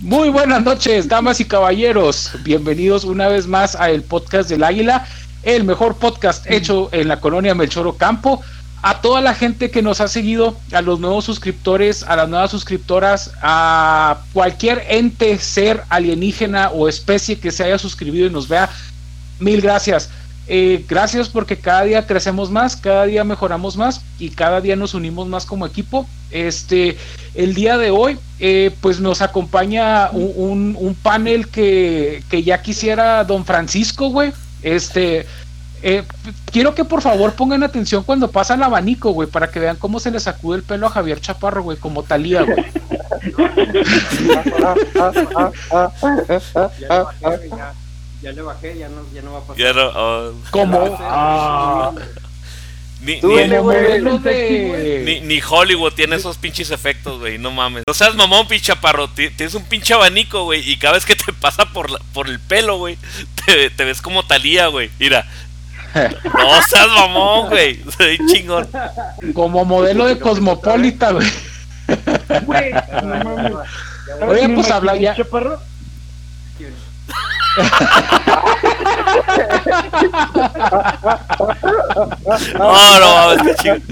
Muy buenas noches, damas y caballeros. Bienvenidos una vez más a el podcast del Águila, el mejor podcast hecho en la colonia Melchoro Campo. A toda la gente que nos ha seguido, a los nuevos suscriptores, a las nuevas suscriptoras, a cualquier ente, ser alienígena o especie que se haya suscribido y nos vea, mil gracias. Eh, gracias porque cada día crecemos más, cada día mejoramos más y cada día nos unimos más como equipo. Este, el día de hoy, eh, pues nos acompaña un, un, panel que, que, ya quisiera don Francisco, güey. Este, eh, quiero que por favor pongan atención cuando pasa el abanico, güey, para que vean cómo se le sacude el pelo a Javier Chaparro, güey, como Talía, güey. ya, le bajé, ya no, ya no va a pasar. Ya no, oh. ¿Cómo? Ah. Ni, ni, Hollywood tiene esos pinches efectos, güey, no mames. No seas mamón, pinche chaparro, tienes un pinche abanico, güey, y cada vez que te pasa por, la, por el pelo, güey, te, te, ves como Talía, güey. Mira, no seas mamón, güey. Soy chingón. Como modelo de cosmopolita, güey. Oye, pues habla ya. No, no, este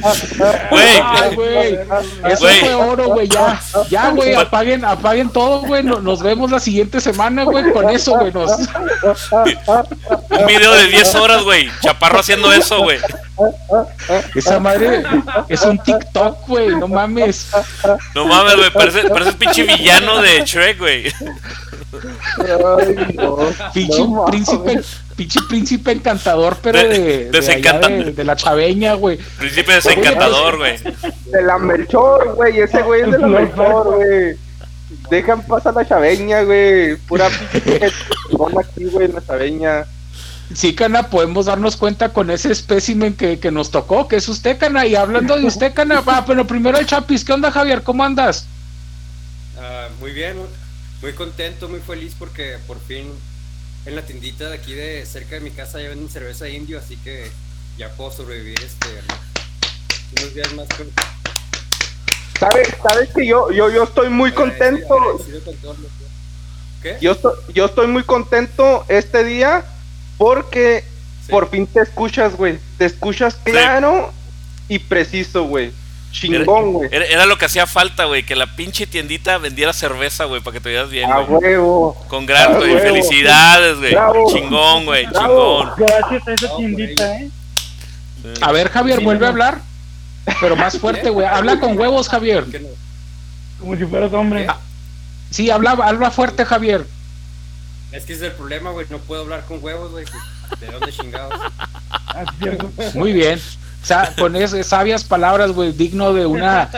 Güey, güey. Eso fue oro, güey. Ya, ya, güey. Apaguen, apaguen todo, güey. Nos vemos la siguiente semana, güey. Con eso, güey. Nos... Un video de 10 horas, güey. Chaparro haciendo eso, güey. Esa madre es un TikTok, güey. No mames. No mames, güey. Parece, parece el pinche villano de Shrek, güey. Pinche príncipe, pinche príncipe encantador, pero de, de, la chaveña, güey. Príncipe desencantador, güey. De la Melchor, güey. Ese güey es de la Melchor, güey. Dejan pasar la chaveña, güey. Pura pinche aquí, güey, la chaveña. Sí, Cana, podemos darnos cuenta con ese espécimen que, que, nos tocó, que es usted, Cana. Y hablando de usted, Cana, va, pero primero el Chapis. ¿Qué onda, Javier? ¿Cómo andas? Uh, muy bien, muy contento, muy feliz porque por fin en la tiendita de aquí de cerca de mi casa ya venden cerveza indio, así que ya puedo sobrevivir este unos días más ¿Sabes, sabes que yo, yo, yo estoy muy contento? ¿Qué? Yo, estoy, yo estoy muy contento este día porque por fin te escuchas, güey. Te escuchas claro y preciso, güey. Chingón, güey. Era, lo que hacía falta, güey, que la pinche tiendita vendiera cerveza, güey, para que te veas bien, A huevo. Con gran, güey. Felicidades, güey. Chingón, güey. Chingón. Gracias a esa tiendita, eh. A ver, Javier, vuelve a hablar. Pero más fuerte, güey. Habla con huevos, Javier. Como si fueras hombre. Ah, sí, habla, habla fuerte, Javier. Es que es el problema, güey. No puedo hablar con huevos, güey. ¿De dónde chingados? Muy bien con esas sabias palabras, güey, digno de una,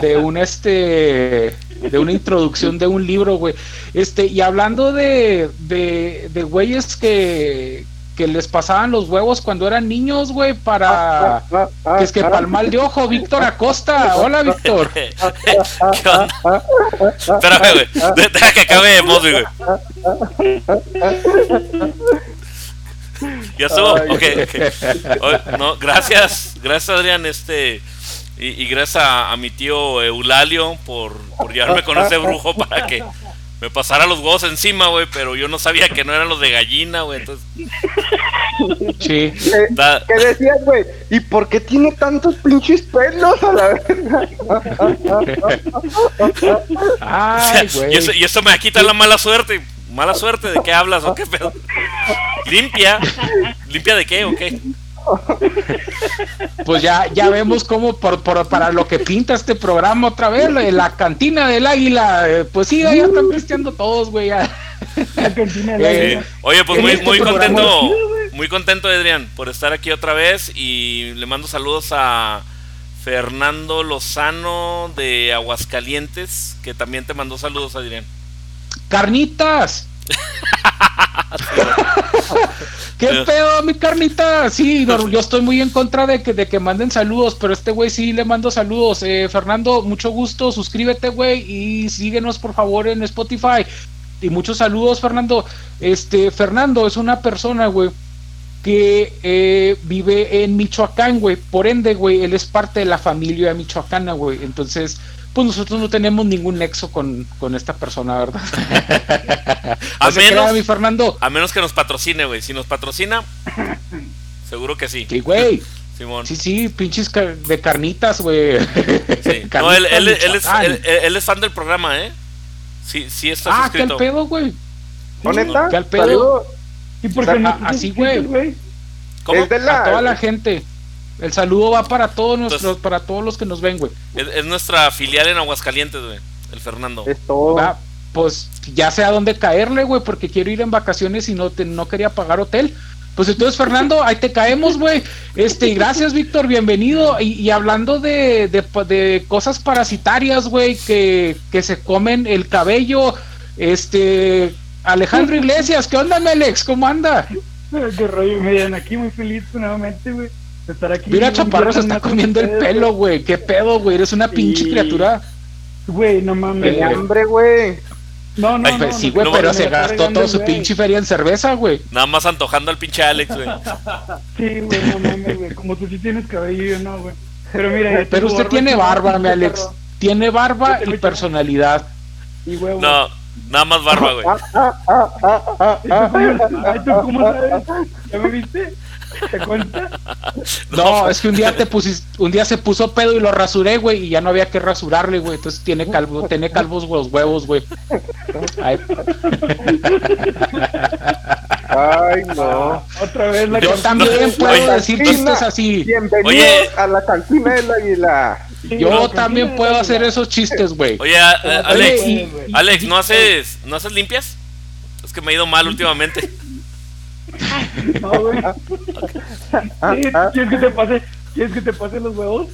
de un este, de una introducción de un libro, güey. Este, y hablando de, de, de güeyes que, que les pasaban los huevos cuando eran niños, güey, para que es que para el mal de ojo, Víctor Acosta. Hola, Víctor. Espérame, güey. Deja que acabe de güey. Ya estuvo. ok, no, gracias, gracias Adrián, este. Y, gracias a, mi tío Eulalio por, por llevarme con ese brujo para que me pasara los huevos encima, güey, pero yo no sabía que no eran los de gallina, güey, entonces... Sí. ¿Qué, decías, güey? ¿Y por qué tiene tantos pinches pelos a la verga? Ay, güey. Y eso, y eso me quita la mala suerte. ¿Mala suerte? ¿De qué hablas o qué pedo? ¿Limpia? ¿Limpia de qué o qué? Pues ya, ya vemos cómo por, para lo que pinta este programa otra vez, la cantina del águila, eh, pues sí, ya están pisteando todos, güey. Eh, Oye, pues muy, este muy contento, muy contento, Adrián, por estar aquí otra vez y le mando saludos a Fernando Lozano de Aguascalientes, que también te mandó saludos, Adrián. ¡Carnitas! ¿Qué pedo, mi carnita? Sí, yo estoy muy en contra de que, de que manden saludos, pero este güey sí le mando saludos. Eh, Fernando, mucho gusto, suscríbete, güey, y síguenos por favor en Spotify. Y muchos saludos, Fernando. Este, Fernando es una persona, güey, que eh, vive en Michoacán, güey. Por ende, güey, él es parte de la familia michoacana, güey. Entonces, pues nosotros no tenemos ningún nexo con, con esta persona, ¿verdad? A menos- mi Fernando. A menos que nos patrocine, güey. Si nos patrocina, seguro que sí. Sí, güey. Simón. Sí, sí, pinches car- de carnitas, güey. Sí. No, Carnitas él, él- él es, él, él es fan del programa, ¿eh? Sí, sí está Ah, qué al suscrito. pedo, güey. ¿Qué al pedo? ¿Y por sea, qué no a- estás así, güey. ¿Cómo? Es de la- A toda la gente. El saludo va para todos nuestros, Entonces- para todos los que nos ven, güey. Es, es nuestra filial en Aguascalientes, güey. El Fernando. Es todo. Va, pues ya sé a dónde caerle, güey, porque quiero ir en vacaciones y no te, no quería pagar hotel. Pues entonces, Fernando, ahí te caemos, güey. Este, gracias, Víctor, bienvenido. Y, y hablando de, de, de cosas parasitarias, güey, que, que se comen el cabello, este, Alejandro Iglesias, ¿qué onda, mi Alex? ¿Cómo anda? Qué rollo, miren, aquí muy feliz nuevamente, güey, de estar aquí. Mira, Chaparro se está comiendo el pelo, güey. ¿Qué pedo, güey? Eres una pinche Y- criatura. Güey, no mames. Tiene hambre, güey. No, no, Ay, no. pues sí, no, güey, no, pero se gastó todo el su güey. pinche feria en cerveza, güey. Nada más antojando al pinche Alex, güey. Sí, güey, no mames, güey. Como tú sí tienes cabello, yo no, güey. Pero mira, Pero usted tiene barba, mi Alex. Tiene barba y personalidad. Y huevo. No, nada más barba, güey. Ah, ah, ah, ¿Y tú cómo, ay, ¿tú cómo sabes? ¿Ya me viste? ¿Te cuenta? No, es que un día te pusiste, un día se puso pedo y lo rasuré, güey, y ya no había que rasurarle, güey. Entonces tiene calvo, tiene calvos los huevos, güey. Ay, Ay, no. Otra vez la yo también puedo Oye, decir chistes así. Bienvenidos Oye. a la cantina del águila. Sí, Yo también puedo hacer esos chistes, güey. Oye, a- a- Alex. Alex, ¿no haces, ¿no haces limpias? Es que me he ido mal últimamente. No, güey. Ah, ah. ¿Quieres que te pase? ¿Quieres que te pase los huevos?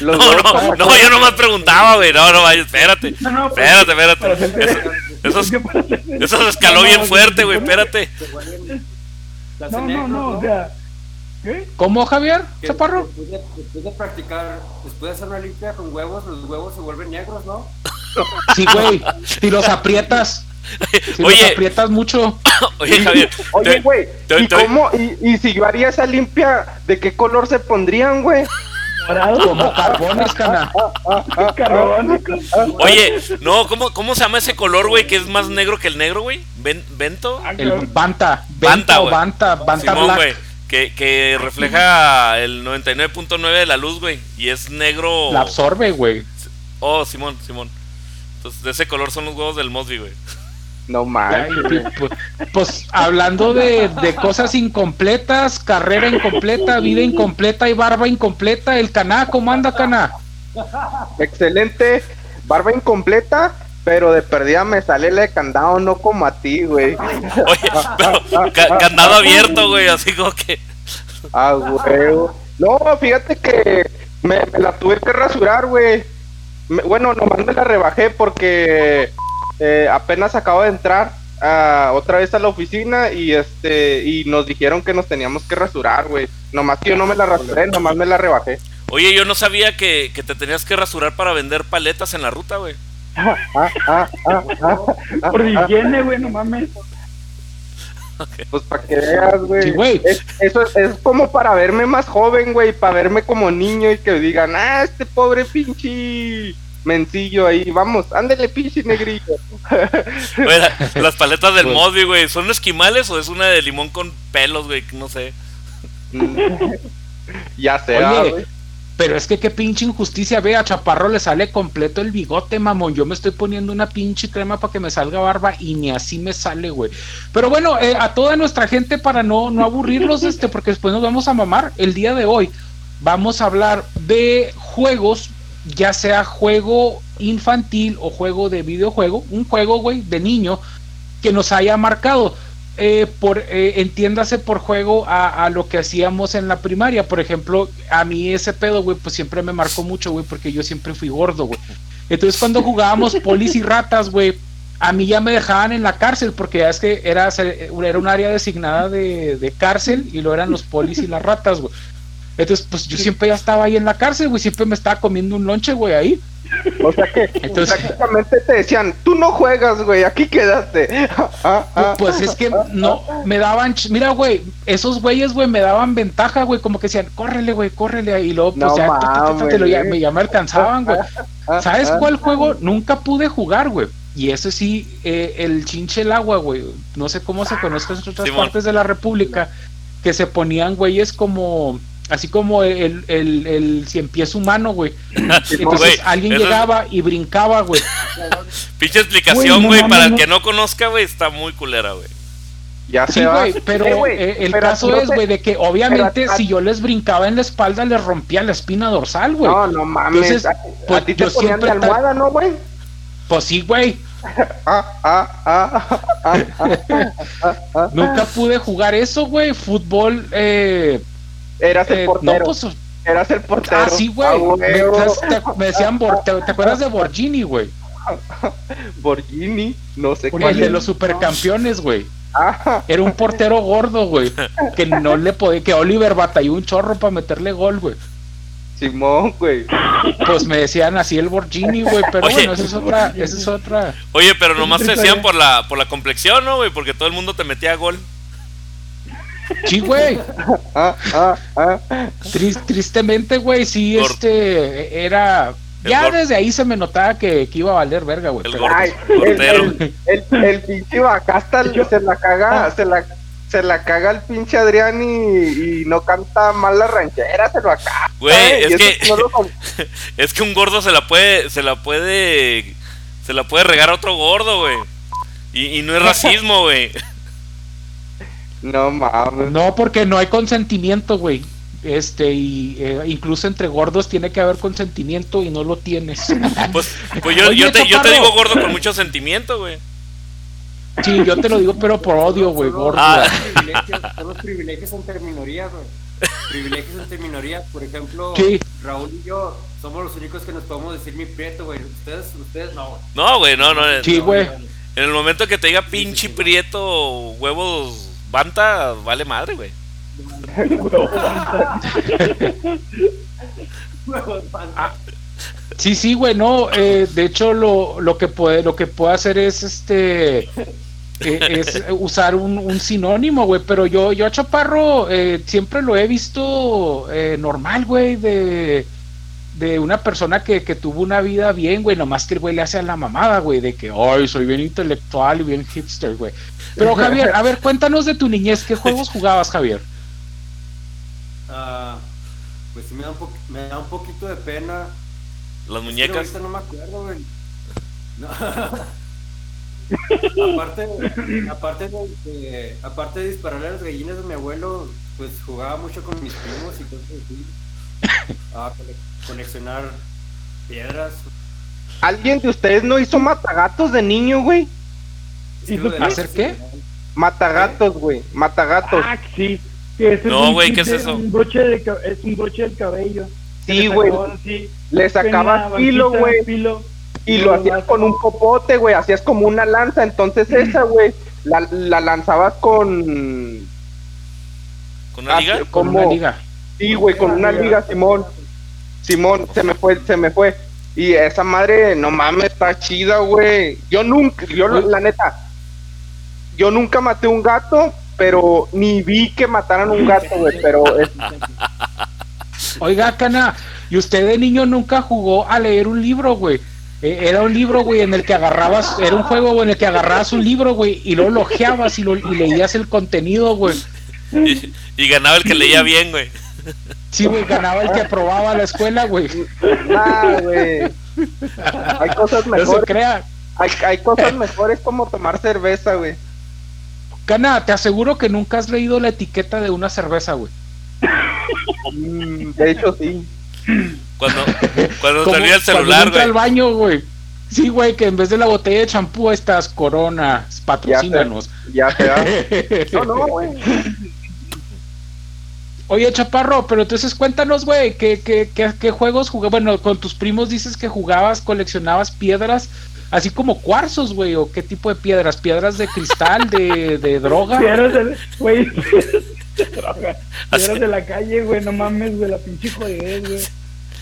Los No, dos no, no, yo nomás preguntaba, güey. No, no, vaya, espérate. No, no, Espérate, espérate. hacerte- Eso, eso se escaló bien fuerte, güey. Espérate. No, no, no, o sea. ¿Qué? ¿Cómo, Javier? Que Chaparro. Después de, después de practicar, después de hacer una limpia con huevos, los huevos se vuelven negros, ¿no? Sí, güey. Si los aprietas, si los Oye, aprietas mucho. oye, Javier. Oye, güey, ¿y cómo? Y, y si yo haría esa limpia, ¿de qué color se pondrían, güey? Como carbones, cana. Oye, no, ¿cómo, ¿cómo se llama ese color, güey, que es más negro que el negro, güey? ¿Ven- ¿Vento? El. Banta. Banta, Banta. Banta. Banta Simón, Black. güey. Que, que refleja el 99.9 de la luz, güey. Y es negro. La absorbe, güey. Oh, Simón, Simón. Entonces, de ese color son los huevos del Mosby, güey. No mames. pues, pues hablando de, de cosas incompletas, carrera incompleta, vida incompleta y barba incompleta, el Caná, ¿cómo anda Caná? Excelente. Barba incompleta, pero de perdida me sale la de candado, no como a ti, güey. Oye, pero ca- candado abierto, güey, así como que. Ah, huevo. No, fíjate que me, me la tuve que rasurar, güey. Bueno, nomás me la rebajé porque eh, apenas acabo de entrar ah, otra vez a la oficina y este y nos dijeron que nos teníamos que rasurar, güey. Nomás que yo no me la rasuré, nomás me la rebajé. Oye, yo no sabía que, que te tenías que rasurar para vender paletas en la ruta, güey. Por higiene, güey, no mames. Pues para que veas, güey. Sí, güey. Es- eso es, es como para verme más joven, güey, para verme como niño y que digan, ah, este pobre pinche mencillo ahí, vamos, ándele pinche negrillo. Oye, la- las paletas del Pues- Mosby, güey, ¿son esquimales o es una de limón con pelos, güey? No sé. ya Oye, güey. Pero es que qué pinche injusticia, ve, a Chaparro le sale completo el bigote, mamón. Yo me estoy poniendo una pinche crema para que me salga barba y ni así me sale, güey. Pero bueno, eh, a toda nuestra gente, para no, no aburrirlos, este, porque después nos vamos a mamar, el día de hoy vamos a hablar de juegos, ya sea juego infantil o juego de videojuego, un juego, güey, de niño que nos haya marcado. Eh, por eh, entiéndase por juego a, a lo que hacíamos en la primaria. Por ejemplo, a mí ese pedo, güey, pues siempre me marcó mucho, güey, porque yo siempre fui gordo, güey. Entonces cuando jugábamos polis y ratas, güey, a mí ya me dejaban en la cárcel, porque ya es que era, era un área designada de, de cárcel y lo eran los polis y las ratas, güey. Entonces, pues yo siempre ya estaba ahí en la cárcel, güey, siempre me estaba comiendo un lonche, güey, ahí. O sea que Entonces- prácticamente te decían, tú no juegas, güey, aquí quedaste. Ah, ah, Pues es que no, me daban, mira, güey, esos güeyes, güey, me daban ventaja, güey, como que decían, córrele, güey, córrele, y luego, pues No ya, te lo- ya, me, ya me alcanzaban, güey. ah, ¿Sabes ah. cuál juego nunca pude jugar, güey? Y ese sí, eh, el chinche el agua, güey. No sé cómo se conoce en otras Simón. partes de la República, que se ponían güeyes como, así como el, el, el cien pies humano, güey. Entonces Güey, alguien es- llegaba y brincaba, güey. Pinche explicación, güey, para el que no conozca, güey, está muy culera, güey. Ya Sí, se va. güey, pero Eh, eh, el pero caso es, te- güey, de que obviamente pero- si yo les brincaba en la espalda, les rompía la espina dorsal, güey. No, no mames. Entonces, a, pues, a ti te yo ponían de almohada, ¿no, güey? Pues sí, güey. Ah, ah, ah, ah, ah, ah, ah. Nunca pude jugar eso, güey. Fútbol, eh, Eras el eh, no, portero. pues Eras el portero. Ah, sí, güey. Ah, me, te- me decían, Bor- te, te acuerdas de Borgini, güey? Borghini, no sé El cuál de es. los supercampeones, güey. Ah, Era un portero gordo, güey. Que no le podía, que Oliver batalló un chorro para meterle gol, güey. Simón, güey. Pues me decían así el Borgini, güey. Pero Oye. bueno, esa es otra, esa es otra. Oye, pero nomás te decían por la, por la complexión, ¿no, güey? Porque todo el mundo te metía gol. Sí, güey. Ah, ah, ah. Tris- tristemente, güey, sí, Gordo. este, era... El Ya gordo. desde ahí se me notaba que, que iba a valer verga, güey. El pero- el, el, el, el pinche Bacasta se la caga, se la, se la caga el pinche Adrián y, y no canta mal la ranchera, se lo acaba. Güey, es que- no lo con- Es que un gordo se la puede, se la puede, se la puede regar a otro gordo, güey. Y, y no es racismo, güey. No mames. No, porque no hay consentimiento, güey. Este, y eh, incluso entre gordos tiene que haber consentimiento y no lo tienes. Pues, pues yo, Oye, yo, te, yo te digo gordo con mucho sentimiento, güey. Sí, yo te lo digo, pero por odio, güey, gordo. Ah. privilegios- Son los privilegios entre minorías, güey. Privilegios entre minorías. Por ejemplo, Sí. Raúl y yo somos los únicos que nos podemos decir mi prieto, güey. Ustedes, ustedes no. No, güey, no, no. Sí, güey. En el momento que te diga pinche prieto, huevos, banta, vale madre, güey. Sí, sí, güey, no. eh, de hecho, lo, lo que puede, lo que puedo hacer es este. eh, es usar un, un sinónimo, güey. Pero yo, yo a Chaparro eh, siempre lo he visto eh, normal, güey, de, de una persona que, que tuvo una vida bien, güey. Nomás que el güey le hace a la mamada, güey, de que, ay, soy bien intelectual y bien hipster, güey. Pero Javier, a ver, cuéntanos de tu niñez. ¿Qué juegos jugabas, Javier? Ah, pues sí me da, un me da un poquito de pena. Las muñecas. ahorita no me acuerdo, güey. No. aparte, aparte, de, de- aparte de dispararle a las gallinas de mi abuelo, pues jugaba mucho con mis primos y cosas así. A cole- coleccionar piedras. ¿Alguien de ustedes no hizo matagatos de niño, güey? Es que ¿Y lo tú de- qué? ¿Hacer qué? Matagatos, güey. Matagatos. Ah, sí. Que ese No, güey, ¿qué es eso? Un broche de, es un broche del cabello. Sí, güey. Le sacabas filo, güey. Y lo hacías con un popote, güey. Hacías como una lanza. Entonces esa, güey, la, la lanzabas con... ¿Con una liga? Con una liga. Sí, güey, con una liga, Simón. Simón, se me fue, se me fue. Y esa madre, no mames, está chida, güey. Yo nunca, yo la neta, yo nunca maté un gato, pero ni vi que mataran un gato, güey. Pero es- Oiga, Cana, ¿y usted de niño nunca jugó a leer un libro, güey? Eh, Era un libro, güey, en el que agarrabas, era un juego güey, en el que agarrabas un libro, güey, y lo lojeabas y, lo, y leías el contenido, güey. Y, y ganaba el que leía bien, güey. Sí, güey, ganaba el que aprobaba la escuela, güey. nah, güey. Hay cosas No se mejores, crea. hay, hay cosas mejores como tomar cerveza, güey. Cana, te aseguro que nunca has leído la etiqueta de una cerveza, güey. Mm, de hecho, sí. Cuando, cuando salía el cuando celular, entra al güey. baño, güey. Sí, güey, que en vez de la botella de champú estás Corona, patrocínanos. Ya se da. No, no, güey. Oye, Chaparro, pero entonces cuéntanos, güey, ¿qué, qué, qué, qué juegos jugabas? Bueno, con tus primos dices que jugabas, coleccionabas piedras, así como cuarzos, güey, o qué tipo de piedras, piedras de cristal, de, de droga. Piedras del- güey, Droga. Piedras de la calle, güey, no mames, güey, la pinche jodidez, güey.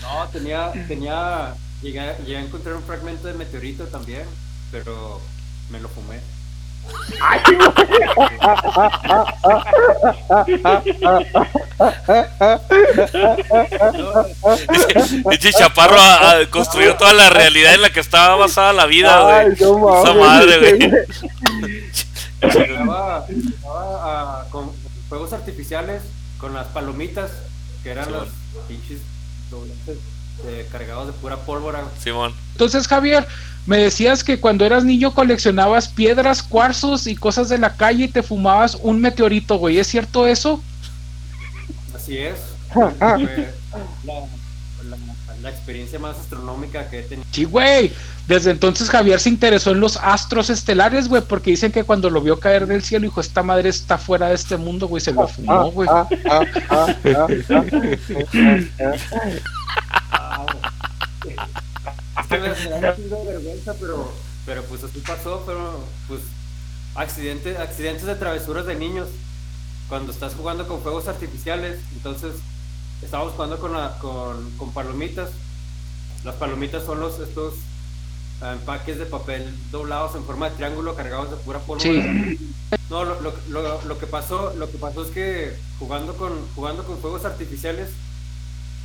No, tenía, tenía, llegué, llegué a encontrar un fragmento de meteorito también, pero me lo fumé. Pinche chaparro ah, ah, construyó toda la realidad en la que estaba basada la vida, Ay, güey. no Esa madre, güey. jugaba, ah, con fuegos artificiales, con las palomitas, que eran Sí, los pinches dobletes eh, cargados de pura pólvora. Simón. Entonces, Javier, me decías que cuando eras niño coleccionabas piedras, cuarzos y cosas de la calle y te fumabas un meteorito, güey. ¿Es cierto eso? Así es. Fue la, la- la experiencia más astronómica que he tenido. Sí, güey. Desde entonces Javier se interesó en los astros estelares, güey, porque dicen que cuando lo vio caer del cielo, dijo, esta madre está fuera de este mundo, güey, se lo fumó, güey. Que me, me da un vergüenza, pero, pero pues así pasó, pero pues accidentes, accidentes de travesuras de niños. Cuando estás jugando con fuegos artificiales, entonces estábamos jugando con, la- con, con palomitas. Las palomitas son los estos ah, empaques de papel doblados en forma de triángulo cargados de pura pólvora. Sí. No, lo, lo, lo, lo que pasó, lo que pasó es que jugando con, jugando con fuegos artificiales,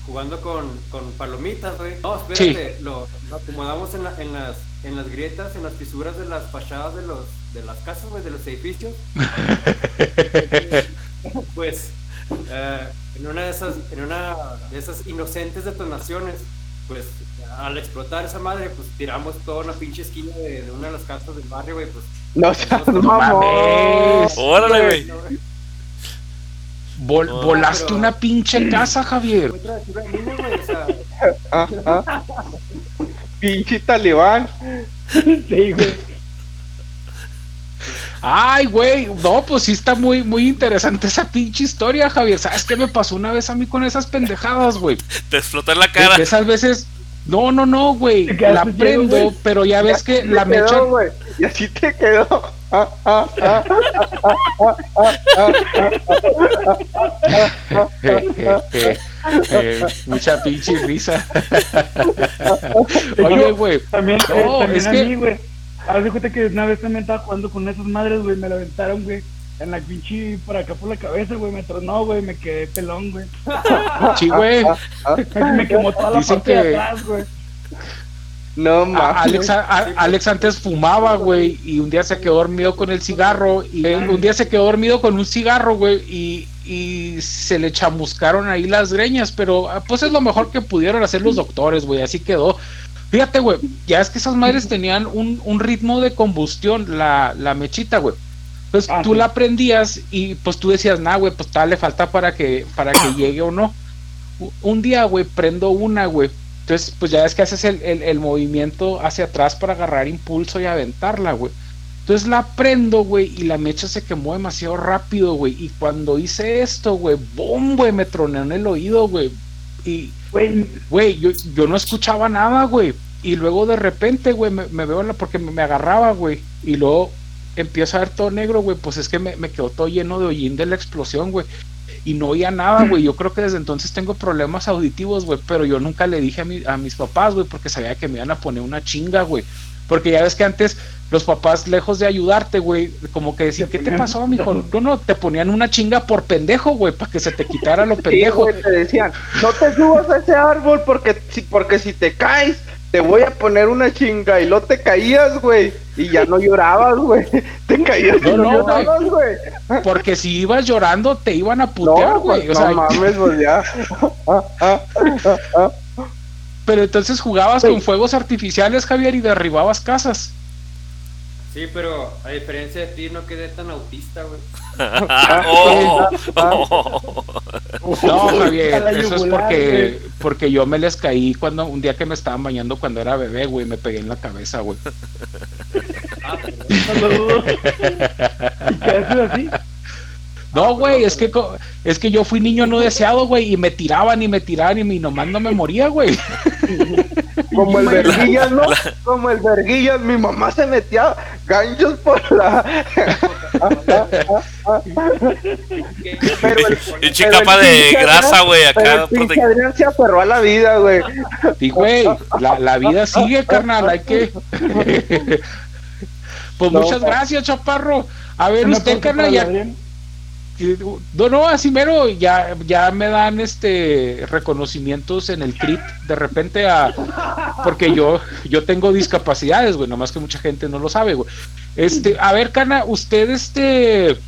jugando con, con palomitas, güey. No, espérate, lo, lo acomodamos en, la- en las, en las grietas, en las fisuras de las fachadas de los, de las casas, güey, de los edificios. pues, eh, en una de esas, en una de esas inocentes detonaciones, pues, al explotar esa madre, pues tiramos toda una pinche esquina de, de una de las casas del barrio, güey, pues. No No mames. Órale, güey. Vol- No, volaste pero- una pinche casa, Javier. Ah, ah. Pinche talibán. Sí, güey. Ay, güey, no, pues sí está muy, muy interesante esa pinche historia, Javier. ¿Sabes qué me pasó una vez a mí con esas pendejadas, güey? Te explotó en la cara. esas veces, no, no, no, güey, la prendo, pero ya ves que la mecha... quedó, güey. Y así te quedó. Eh, mucha pinche risa. Oye, güey, También, No, eh, también es a mí, güey. Haz de cuenta que una vez también estaba jugando con esas madres, güey, me la aventaron, güey. En la pinche por acá por la cabeza, güey, me tronó, güey, me quedé pelón, güey. sí, güey. Me quemó toda la Dicen parte de que- atrás, güey. No mames. Alex, a- a- Alex antes fumaba, güey, y un día se quedó dormido con el cigarro, y un día se quedó dormido con un cigarro, güey, y, y se le chamuscaron ahí las greñas, pero ah, pues es lo mejor que pudieron hacer los doctores, güey, así quedó. Fíjate, güey, ya es que esas madres tenían un, un ritmo de combustión, la, la mechita, güey. Entonces Ah, tú la prendías y pues tú decías, nah, güey, pues tal le falta para que, para que llegue o no. Un día, güey, prendo una, güey. Entonces, pues ya es que haces el, el- el movimiento hacia atrás para agarrar impulso y aventarla, güey. Entonces la prendo, güey, y la mecha se quemó demasiado rápido, güey. Y cuando hice esto, güey, ¡boom, güey! Me troné en el oído, güey. Y, Güey, yo, yo no escuchaba nada, güey. Y luego de repente, güey, me, me veo la, porque me, me agarraba, güey. Y luego empiezo a ver todo negro, güey. Pues es que me, me quedó todo lleno de hollín de la explosión, güey. Y no oía nada, güey. Yo creo que desde entonces tengo problemas auditivos, güey. Pero yo nunca le dije a, mi- a mis papás, güey, porque sabía que me iban a poner una chinga, güey. Porque ya ves que antes los papás, lejos de ayudarte, güey, como que decían, ¿qué te pasó, mijo? No, no, te ponían una chinga por pendejo, güey, para que se te quitara lo Sí, pendejo. güey, te decían, no te subas a ese árbol porque si, porque si te caes, te voy a poner una chinga. Y luego te caías, güey. Y ya no llorabas, güey. Te caías y No, no, no, llorabas, güey. Porque si ibas llorando, te iban a putear, No, güey. pues, o sea, no mames, pues ya. Pero entonces jugabas con fuegos artificiales, Javier, y derribabas casas. sí, pero a diferencia de ti, no quedé tan autista, güey. Oh, oh. No, Javier, eso es porque, porque yo me les caí cuando un día que me estaban bañando cuando era bebé, güey, me pegué en la cabeza, güey. Ah. ¿Y quedaste así? No, güey, es que co- es que yo fui niño no deseado, güey, y me tiraban y me tiraban y mi nomás no me moría, güey. Como el verguillas, ¿no? Como el verguillas, mi mamá se metía ganchos por la. Y chicapa de grasa, güey, acá. Adrián se aferró a la vida, güey. Sí, güey, la, la vida sigue, carnal, hay que... pues No, muchas gracias, chaparro. A ver, usted, carnal, ya... No, no, así mero, ya, ya me dan este reconocimientos en el CRIT de repente a porque yo, yo tengo discapacidades, güey, nomás que mucha gente no lo sabe, güey. Este, a ver, Cana, usted este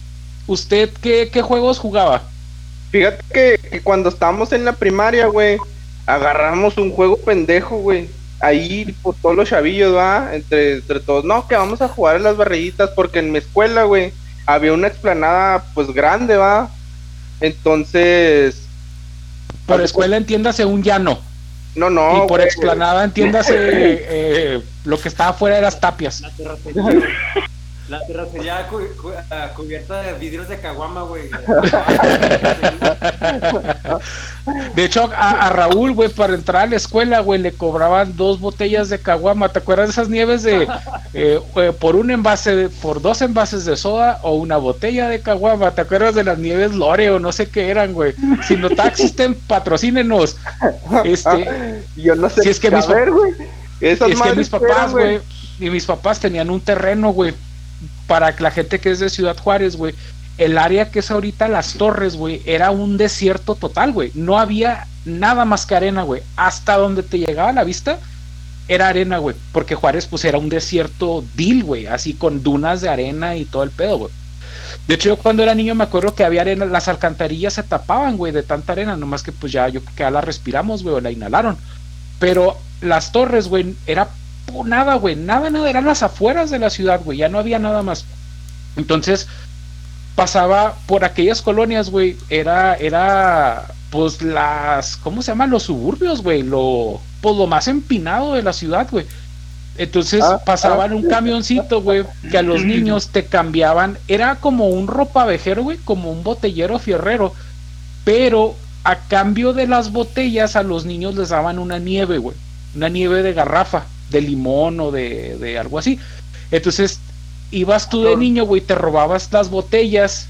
usted qué, qué juegos jugaba? Fíjate que, cuando estábamos en la primaria, güey, agarramos un juego pendejo, güey. Ahí, por todos los chavillos, va, entre, entre todos, no, que vamos a jugar a las barrillitas, porque en mi escuela, güey, había una explanada, pues, grande, va. Entonces, Por escuela entiéndase un llano no, no. y por güey. explanada entiéndase eh, lo que estaba fuera de las tapias. La. La terracería cu- cu- ah, cubierta de vidrios de caguama, güey. De hecho, a, a Raúl, güey, para entrar a la escuela, güey, le cobraban dos botellas de caguama. ¿Te acuerdas de esas nieves de eh, eh, por un envase, de- por dos envases de soda o una botella de caguama? ¿Te acuerdas de las nieves Lore o no sé qué eran, güey? Si no existen, patrocínenos. Este, Yo no sé Si es que a mis ver, güey. Esas es que mis papás, eran, güey, y mis papás tenían un terreno, güey, para la gente que es de Ciudad Juárez, güey, el área que es ahorita Las Torres, güey, era un desierto total, güey. No había nada más que arena, güey. Hasta donde te llegaba la vista era arena, güey, porque Juárez pues era un desierto vil, güey, así con dunas de arena y todo el pedo, güey. De hecho, yo cuando era niño me acuerdo que había arena, las alcantarillas se tapaban, güey, de tanta arena, nomás que pues ya yo creo que la respiramos, güey, o la inhalaron. Pero las torres, güey, era nada, güey, nada, nada, eran las afueras de la ciudad, güey, ya no había nada más. Entonces, pasaba por aquellas colonias, güey, era, era, pues las, ¿cómo se llaman? Los suburbios, güey, lo, pues lo más empinado de la ciudad, güey. Entonces Ah, pasaban ah. un camioncito, güey, que a los niños te cambiaban, era como un ropavejero, güey, como un botellero fierrero, pero a cambio de las botellas a los niños les daban una nieve, güey, una nieve de garrafa, de limón o de, de algo así. Entonces ibas tú de niño, güey, te robabas las botellas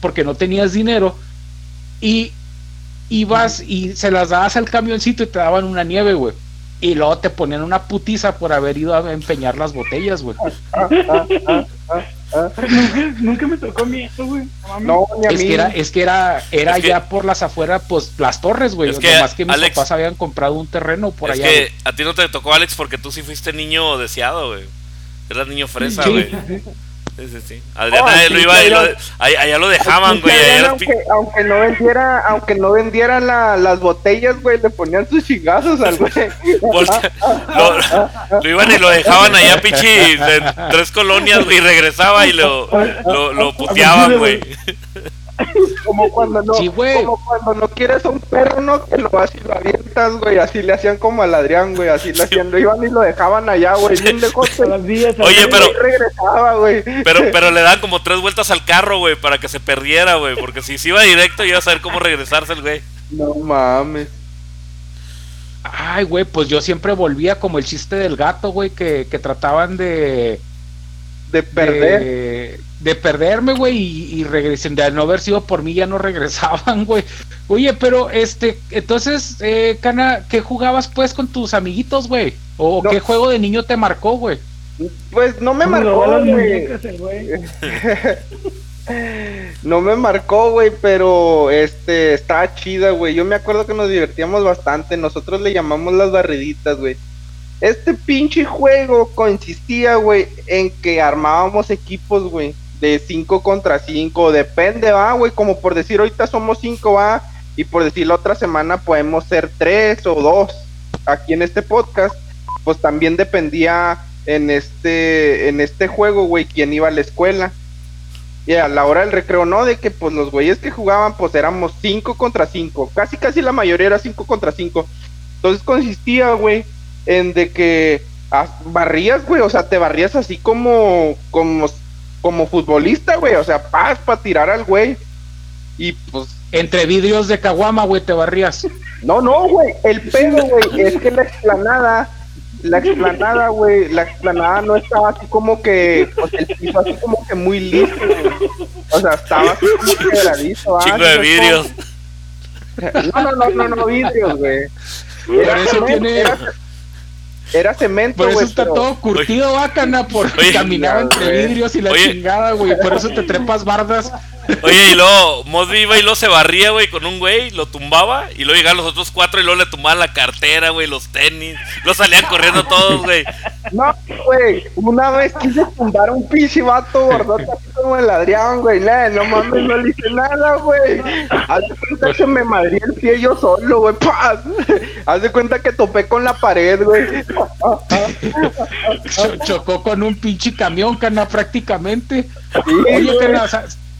porque no tenías dinero y ibas y se las dabas al camioncito y te daban una nieve, güey. Y luego te ponían una putiza por haber ido a empeñar las botellas, güey. Nunca, nunca me tocó a mí eso, güey. No ni a Es mí. que era, es que era, era Es que- ya por las afueras, pues las torres, güey. Es que, Nomás que mis Alex- papás habían comprado un terreno por es allá. que a ti no te tocó, Alex, porque tú sí fuiste niño deseado, güey. Eras niño fresa, Sí. güey. Sí, sí, sí. Adriana Oh, sí, lo iba y lo, claro. allá, allá lo dejaban, güey. Aunque, pi- aunque no vendiera, aunque no vendiera la- las botellas, güey, le ponían sus chingazos al güey. Lo, lo iban y lo dejaban allá, pichi, en tres colonias, güey, y regresaba y lo, lo, lo puteaban, güey. Como cuando no, Sí, güey. como cuando no quieres a un perro, no, que lo vas y lo avientas, güey, así le hacían como al Adrián, güey, así le hacían, lo iban y lo dejaban allá, güey, a Oye, pero- regresaba, güey. Pero, pero le daban como tres vueltas al carro, güey, para que se perdiera, güey. Porque si se iba directo, iba a saber cómo regresarse el güey. No mames. Ay, güey, pues yo siempre volvía como el chiste del gato, güey, que, que trataban de, De perder. de, de perderme, güey, y, y regresen, de no haber sido por mí ya no regresaban, güey. Oye, pero este, entonces, eh, Cana, ¿qué jugabas pues con tus amiguitos, güey? ¿O No. qué juego de niño te marcó, güey? Pues no me marcó, güey. No me marcó, güey, pero este estaba chida, güey. Yo me acuerdo que nos divertíamos bastante. Nosotros le llamamos las barriditas, güey. Este pinche juego consistía, güey, en que armábamos equipos, güey, de 5 contra 5. Depende, va, güey. Como por decir, ahorita somos 5, va. Y por decir, la otra semana podemos ser 3 o 2. Aquí en este podcast, pues también dependía en este, en este juego, güey, quién iba a la escuela. Y a la hora del recreo, no, de que pues los güeyes que jugaban, pues éramos 5 contra 5. Casi, casi la mayoría era 5 contra 5. Entonces consistía, güey, en de que ah, barrías, güey, o sea, te barrías así como, como, como futbolista, güey, o sea, paz para tirar al güey. Y pues, Entre vidrios de caguama, güey, te barrías. no, no, güey, el pedo, güey, es que la explanada la explanada, güey, la explanada no estaba así como que, pues el piso así como que muy liso, güey. O sea, estaba así como quebradizo, ¿ah? Chingo de vidrios. No, no, no, no, no, vidrios, güey. Por eso tiene- era, cemento, Por eso está pero- todo curtido, bacana, por caminar entre vidrios y la Oye. chingada, güey. Por eso te trepas bardas. Oye, y luego Mosby iba y luego se barría, güey, con un güey, lo tumbaba, y luego llegaban los otros cuatro y luego le tumbaban la cartera, güey, los tenis, lo salían corriendo todos, güey. No, güey, una vez quise tumbar un pinche vato gordote así como el Adrián, güey, nah, no mames, no le hice nada, güey. Haz de cuenta que me madrí el pie yo solo, güey, ¡paz! Haz de cuenta que topé con la pared, güey. Cho- chocó con un pinche camión, cana, prácticamente. Sí, Oye, cana,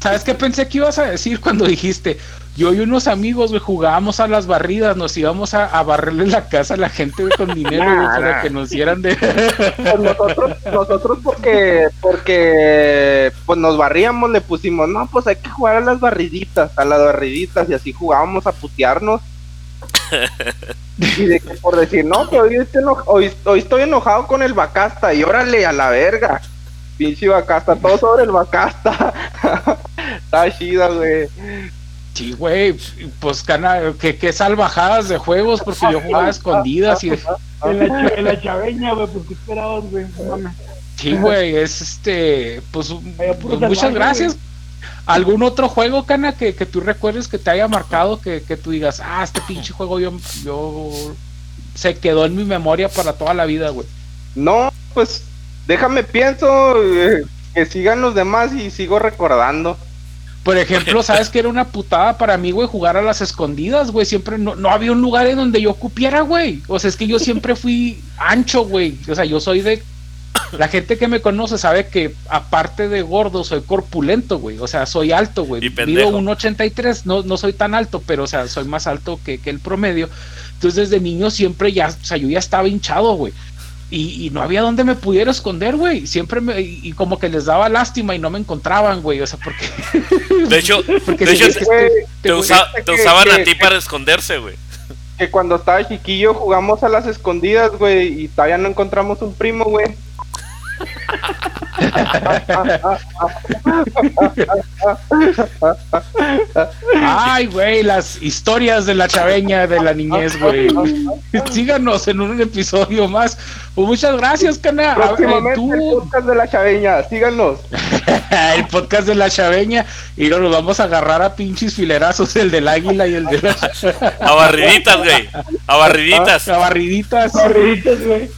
¿sabes qué pensé que ibas a decir cuando dijiste? Yo y unos amigos, güey, jugábamos a las barridas, nos íbamos a, a barrerle la casa a la gente, con dinero, Nah, para nah. que nos dieran de... Pues nosotros, nosotros porque, porque, pues nos barríamos, le pusimos, no, pues hay que jugar a las barriditas, a las barriditas, y así jugábamos a putearnos. Y de que por decir, no, que hoy estoy, eno- hoy, hoy estoy enojado con el Bacasta, y órale, a la verga. Pinche Bacasta, todo sobre el Bacasta. Está chida, güey. Sí, güey, pues, cana, que, que salvajadas de juegos, porque yo jugaba a escondidas y... En la, en la chaveña, güey, pues qué esperabas, güey. Sí, güey, es este, pues, pues, muchas gracias. ¿Algún otro juego, Cana, que, que tú recuerdes que te haya marcado, que, que tú digas, ah, este pinche juego yo, yo se quedó en mi memoria para toda la vida, güey? No, pues déjame pienso eh, que sigan los demás y sigo recordando. Por ejemplo, ¿sabes que era una putada para mí, güey, jugar a las escondidas, güey? Siempre no, no había un lugar en donde yo cupiera, güey. O sea, es que yo siempre fui ancho, güey. O sea, yo soy de... La gente que me conoce sabe que aparte de gordo soy corpulento, güey. O sea, soy alto, güey. Mido pendejo. 1.83, no, no soy tan alto, pero o sea, soy más alto que, que el promedio. Entonces desde niño siempre ya, o sea, yo ya estaba hinchado, güey. Y, y no había donde me pudiera esconder, güey. Siempre me, y, como que les daba lástima y no me encontraban, güey. O sea, porque... De hecho, porque de hecho te, usa- que- te usaban a ti para esconderse, güey. Que cuando estaba chiquillo jugamos a las escondidas, güey, y todavía no encontramos un primo, güey. Ay, güey, las historias de la chaveña de la niñez, güey. Síganos en un episodio más. Pues muchas gracias, Cana. A Próximamente el tú, podcast de la chaveña, síganos. el podcast de la chaveña, y no nos vamos a agarrar a pinches filerazos, el del águila y el de la, A barriditas, güey. A barriditas. a barriditas. Corriditos, güey.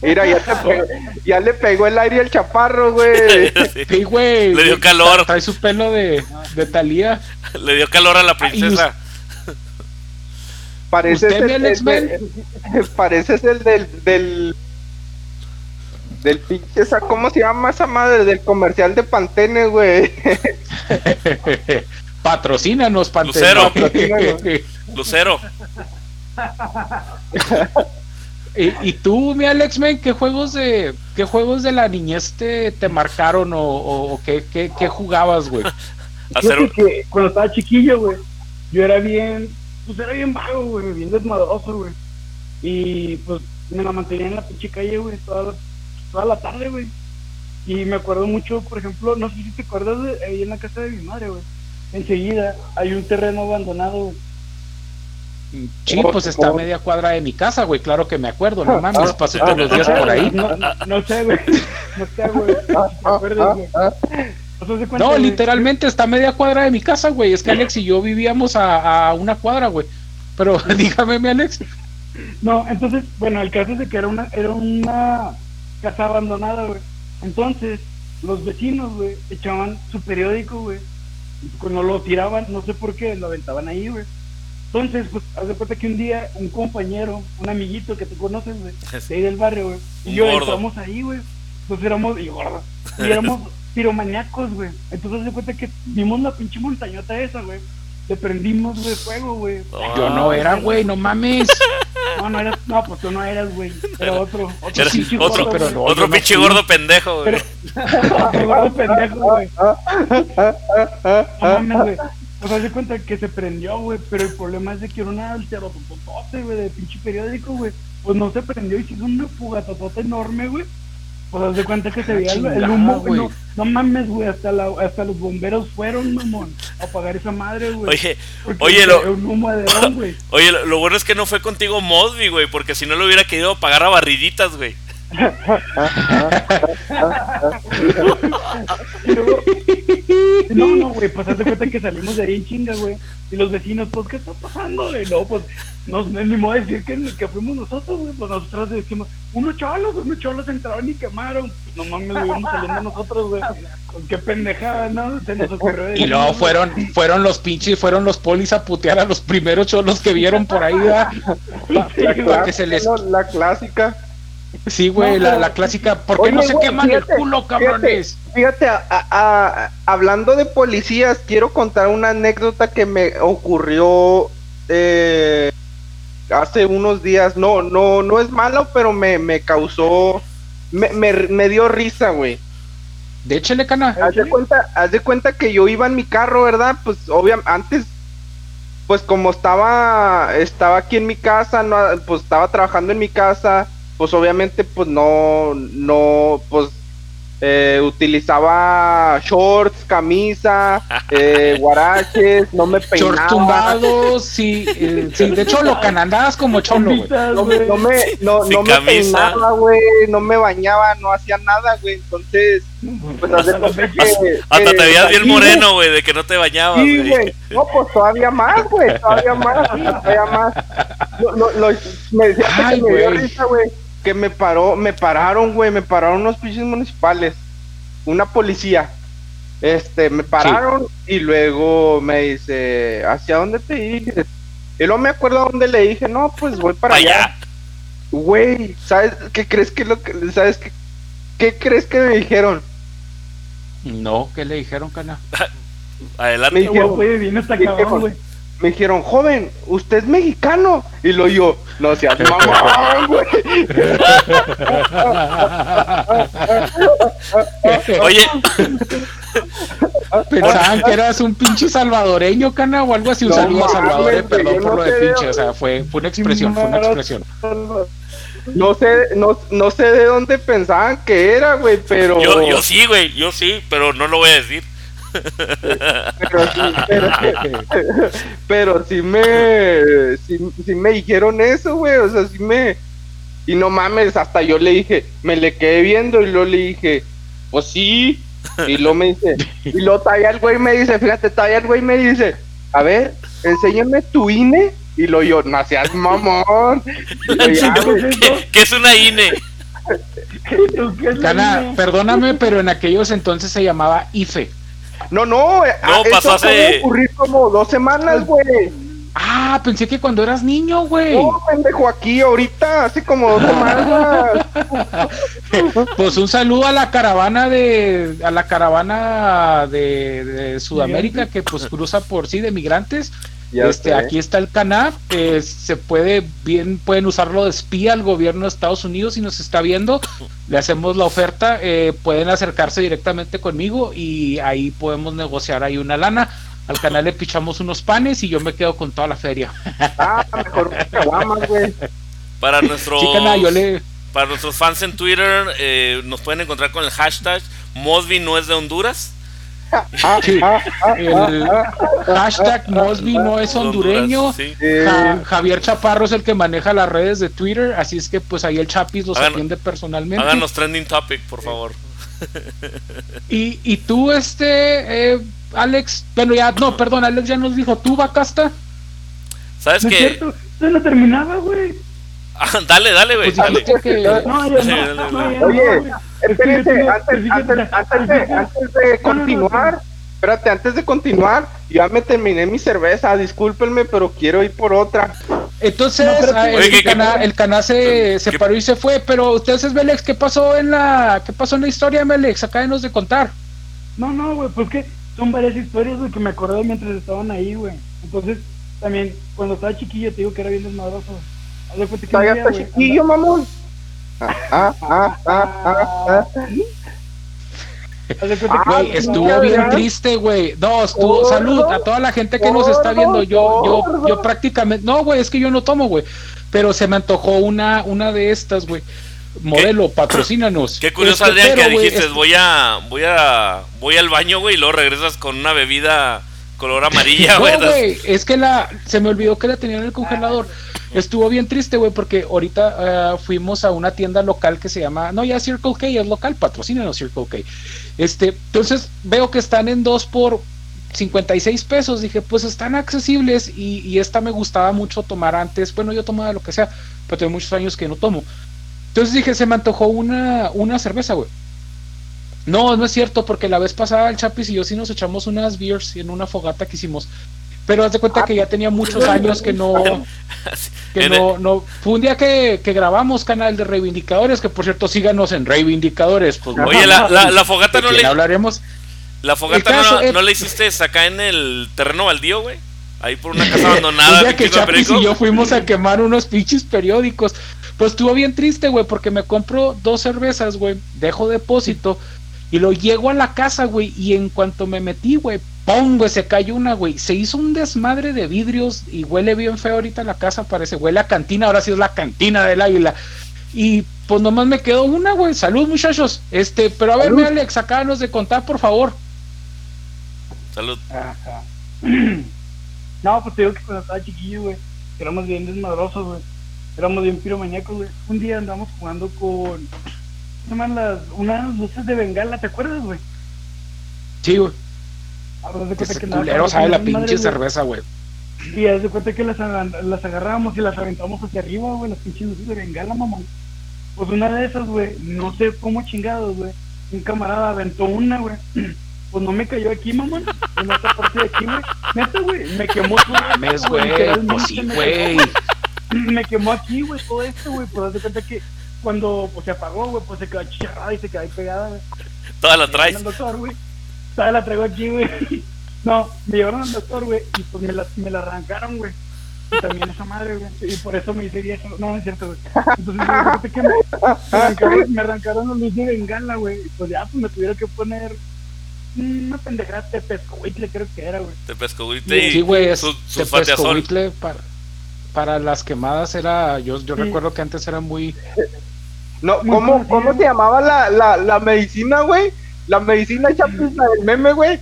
Mira, ya, te pe- ya le pegó el aire al chaparro, güey. Sí. Sí, güey. Le dio calor. Trae su pelo de, de Talía. Le dio calor a la princesa. Pareces ¿Usted, mi el, el de- pareces el del, del del pinche esa, ¿cómo se llama esa madre? Del comercial de Pantene, güey. Patrocínanos, Pantene. Lucero. Patrocínanos. Lucero. ¿Y, y tú, mi Alex, men, qué juegos de qué juegos de la niñez te, te marcaron o, o- o qué, qué, qué jugabas, güey? Hacer Fíjate que cuando estaba chiquillo, güey, yo era bien, pues era bien vago, güey, bien desmadroso, güey. Y pues me la mantenía en la pinche calle, güey, toda la, toda la tarde, güey. Y me acuerdo mucho, por ejemplo, no sé si te acuerdas de ahí en la casa de mi madre, güey. Enseguida hay un terreno abandonado, güey. Sí, pues está a media cuadra de mi casa, güey, claro que me acuerdo, no mames, paso todos los días por ahí. No, no, no sé, güey. No sé, güey. ¿No literalmente está a media cuadra de mi casa, güey. Es que Alex y yo vivíamos a, a una cuadra, güey. Pero dígame, mi Alex. No, entonces, bueno, el caso es de que era una, era una casa abandonada, güey. Entonces, los vecinos, güey, echaban su periódico, güey. Y Cuando lo tiraban, no sé por qué, lo aventaban ahí, güey. Entonces, pues, haz de cuenta que un día un compañero, un amiguito que tú conoces, güey, de ahí del barrio, güey, y yo gordo. entramos ahí, güey. Entonces éramos, y gordo, y éramos piromaníacos, güey. Entonces, haz de cuenta que vimos la pinche montañota esa, güey. Le prendimos, güey, fuego, güey. Yo no era, güey, no mames. No, no eras, no, pues tú no eras, güey. Era otro, otro Era pinche otro, gordo, pero güey. no, otro no pinche gordo pendejo, güey. Otro gordo pendejo, güey. No mames, güey. Pues haz de cuenta que se prendió, güey, pero el problema es de que era una alterototote, güey, de pinche periódico, güey. Pues no se prendió y hizo una fugatotota enorme, güey. Pues haz de cuenta que se veía el, humo, güey. No, no mames, güey, hasta, la, hasta los bomberos fueron, mamón, a apagar esa madre, güey. Oye, oye, lo, un humo de oye, lo, lo bueno es que no fue contigo Mosby, güey, porque si no lo hubiera querido pagar a barriditas, güey. Y luego- no, no, güey, pues haz de cuenta que salimos de ahí en chinga, güey. Y los vecinos, pues, ¿qué está pasando, güey? No, pues, no, no ni modo de decir que, que fuimos nosotros, güey. Pues nosotros decimos, unos cholos, unos cholos entraron y quemaron. Pues, no mames, güey, íbamos saliendo nosotros, güey. Con qué pendejada, ¿no? Se nos ocurrió. Y luego fueron, fueron los pinches, fueron los polis a putear a los primeros cholos que vieron por ahí, ¿verdad? Que se les... La clásica. Sí, güey, No, la, la clásica. ¿Por qué Oye, no se güey, queman el culo, cabrones? Fíjate, a- a- a- hablando de policías, quiero contar una anécdota que me ocurrió eh, hace unos días. No, no, no es malo, pero me, me causó, me, me, me dio risa, güey. De échale, cana. Haz de cuenta, haz de cuenta que yo iba en mi carro, ¿verdad? Pues obviamente antes, pues como estaba, estaba aquí en mi casa, no, pues estaba trabajando en mi casa, pues obviamente pues no, no, pues eh, utilizaba shorts, camisa, eh, guaraches, no me Short peinaba. tumbados, sí, eh, sí, de cholo, como cholo, güey. No, me- no me, no, me peinaba, güey, no me bañaba, no hacía nada, güey. Entonces, pues de cuenta que- Hasta que te veías bien moreno, güey, de que no te bañabas, Sí, güey. No, pues todavía más, güey. Todavía más, todavía más. Lo, lo, lo- me decía que Ay, me dio risa, güey. Que me paró, me pararon, güey. Me pararon unos pinches municipales. Una policía. Este, me pararon y luego me dice, ¿hacia dónde te diriges? Y luego me acuerdo a dónde le dije, no, pues voy para allá. Güey, ¿sabes qué crees que lo que, sabes qué, qué crees que me dijeron? No, ¿qué le dijeron, cana? Adelante. Me güey, viene hasta güey. Me dijeron, joven, ¿usted es mexicano? Y lo yo, no seas mamón, güey. Oye, Pensaban que eras un pinche salvadoreño, cana, o algo así. Un No saludo a Salvador, eh, perdón por lo de sé pinche. de- O sea, fue, fue una expresión, fue una expresión. No sé, no, no sé de dónde pensaban que era, güey, pero... yo, yo sí, güey, yo sí, pero no lo voy a decir. Pero sí, pero, pero sí me... Sí, sí me dijeron eso, güey, o sea, sí me... Y no mames, hasta yo le dije, me le quedé viendo y luego le dije, pues sí. Y luego me dice, y luego todavía el güey me dice, fíjate, todavía el güey me dice, a ver, enséñame tu INE. Y lo yo, no seas mamón. Y lo, ya, güey, ¿Qué, qué es una INE? ¿Tú qué es Cana, la- perdóname, pero en aquellos entonces se llamaba IFE. No, no, eh, No, eso pasó hace- de ocurrir como dos semanas, güey. Ah, pensé que cuando eras niño, güey. No, pendejo, aquí ahorita, hace como dos semanas. Pues un saludo a la caravana de a la caravana de, de Sudamérica que pues cruza por sí de migrantes. Ya este, sé. aquí está el canal, que se puede bien pueden usarlo de espía al gobierno de Estados Unidos y nos está viendo. Le hacemos la oferta, eh, pueden acercarse directamente conmigo y ahí podemos negociar ahí una lana. Al canal le pichamos unos panes y yo me quedo con toda la feria. Ah, mejor caguamas, güey. Para nuestros, Sí, canal, yo le para nuestros fans en Twitter, eh, nos pueden encontrar con el hashtag Mosby no es de Honduras. Sí. el hashtag Mosby no es hondureño. Sí. Ja- Javier Chaparro es el que maneja las redes de Twitter, así es que pues ahí el Chapis los Hagan- atiende personalmente. Háganos trending topic, por favor. Y, y tú, este, eh, Alex, bueno, ya, no, perdón, Alex ya nos dijo, ¿tú, Bacasta? ¿Sabes No qué? no terminaba, güey. Ah, dale, dale, güey. Pues dale. dijiste que... No, no. dale, no, Oye, güey. Espérense, antes, antes, antes de, antes de continuar, espérate, antes de continuar, ya me terminé mi cerveza, discúlpenme, pero quiero ir por otra. Entonces, No, ah, el, Oye, ¿qué- cana, el cana se, se paró y se fue, pero ustedes, Melex, ¿qué pasó en la, qué pasó en la historia, Melex? Acábenos de contar. No, no, güey, pues que son varias historias, güey, que me acordé mientras estaban ahí, güey. Entonces, también, cuando estaba chiquillo, te digo que era bien desmadroso. Todavía está chiquillo, mamón. Ah, ah, ah, estuvo bien triste, güey. No, estuvo. Gordo, Salud a toda la gente que nos está viendo. Yo, yo, yo prácticamente. No, güey, es que yo no tomo, güey. Pero se me antojó una, una de estas, güey. Modelo, patrocínanos. Qué curioso, Este, Adrián, que pero, dijiste, voy a, voy a, voy al baño, güey, y luego regresas con una bebida color amarilla, No, güey. güey, es que la. Se me olvidó que la tenía en el congelador. Estuvo bien triste, güey, porque ahorita eh, fuimos a una tienda local que se llama. No, ya Circle K es local, patrocínanos Circle K. Este, entonces veo que están en dos por 56 pesos. Dije, pues están accesibles y, y esta me gustaba mucho tomar antes. Bueno, yo tomaba lo que sea, pero tengo muchos años que no tomo. Entonces dije, se me antojó una, una cerveza, güey. No, no es cierto, porque la vez pasada el Chapis y yo sí nos echamos unas beers en una fogata que hicimos. Pero haz de cuenta que ya tenía muchos años que no, que no, no, fue un día que, que grabamos canal de Reivindicadores, que por cierto síganos en Reivindicadores, pues Oye, la, la, la fogata ¿de no le, hablaremos. la fogata no, caso no la hiciste acá en el terreno baldío, güey. Ahí por una casa Un abandonada. día que Chapis y yo fuimos a quemar unos pinches periódicos. Pues estuvo bien triste, güey, porque me compro dos cervezas, güey, dejo depósito y lo llego a la casa, güey, y en cuanto me metí, güey, ¡pum! güey, se cayó una, güey. Se hizo un desmadre de vidrios y huele bien feo ahorita la casa, parece, huele a cantina, ahora sí es la cantina del águila. Y pues nomás me quedó una, güey. Salud, muchachos. Este, pero a ver, Salud. Alex, acábanos de contar, por favor. Salud. Ajá. No, pues te digo que cuando estaba chiquillo, güey, éramos bien desmadrosos, güey. Éramos bien piromaníacos, güey. Un día andamos jugando con. ¿Cómo se llaman las. unas luces de bengala, ¿te acuerdas, güey? Sí, güey. Haz de cuenta Ese culero jugando sabe la pinche cerveza, güey. Y haz de cuenta que las, las agarrábamos y las aventamos hacia arriba, güey, las pinches luces de bengala, mamón. Pues una de esas, güey, no sé cómo chingados, güey. Un camarada aventó una, güey. Pues no me cayó aquí, mamón. En esta parte de aquí, güey. Neta, güey. Me quemó todo esto, Mames, güey. Pues sí, me güey. quemó- Me quemó aquí, güey, todo esto, güey. Pues haz de cuenta que cuando pues, se apagó, güey, pues se quedó chicharrada y se quedó ahí pegada, güey. Toda la traes. doctor, güey. Todavía la traigo aquí, güey. No, me llevaron al doctor, güey, y pues me la, me la arrancaron, güey. Y también esa madre, güey. Y por eso me hice viejo. No, no es cierto, güey. Entonces, fíjate que me, me arrancaron, me arrancaron los luz de bengala, güey. Y pues ya, pues me tuvieron que poner una pendejada de pescohuitle, creo que era, güey. Te pescoguiste y Sí, güey, es su, su de pescohuitle para, para las quemadas era, yo, yo Sí. recuerdo que antes era muy, No, Muy ¿cómo, conocido. ¿Cómo se llamaba la, la, la medicina, güey? La medicina chapis, la del meme, güey.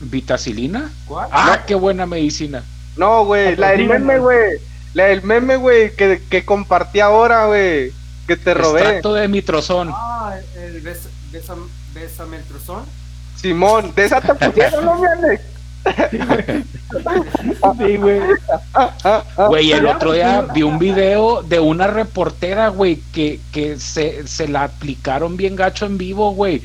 vitacilina. Ah, qué buena medicina. No, güey, la del meme, güey. La del meme, güey, que, que compartí ahora, güey. Que te robé. Extracto de mitrozón. Ah, el bes, besam, besameltrozón. Simón, de esa te pusieron, ¿no, mi Alex? Sí, güey. Güey, el otro día sí. vi un video de una reportera, güey, que, que se, se la aplicaron bien gacho en vivo, güey.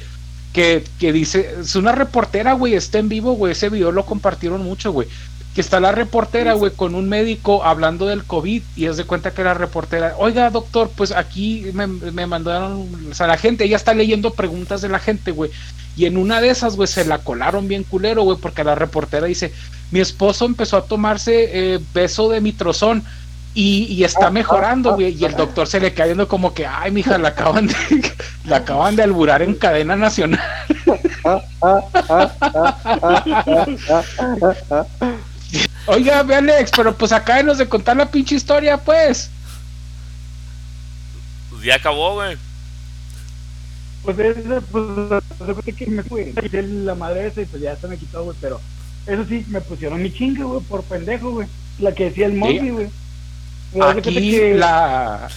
Que, que dice, es una reportera, güey, está en vivo, güey. Ese video lo compartieron mucho, güey. Que está la reportera, güey, con un médico hablando del COVID y es de cuenta que la reportera, oiga, doctor, pues aquí me, me mandaron, o sea, la gente, ella está leyendo preguntas de la gente, güey. Y en una de esas, güey, se la colaron bien culero, güey, porque la reportera dice, mi esposo empezó a tomarse eh, beso de mitrozón y, y está mejorando, güey. Y el doctor se le cae viendo como que, ay, mija, la acaban de, la acaban de alburar en cadena nacional. Oiga, ve Alex, pero pues acábenos de contar la pinche historia, pues. Pues ya acabó, güey. Pues esa, pues, que me fui. Quité la madre esa y pues ya se me quitó, güey. Pero eso sí, me pusieron mi chinga, güey, por pendejo, güey. La que decía el Monkey, güey. Aquí que- la.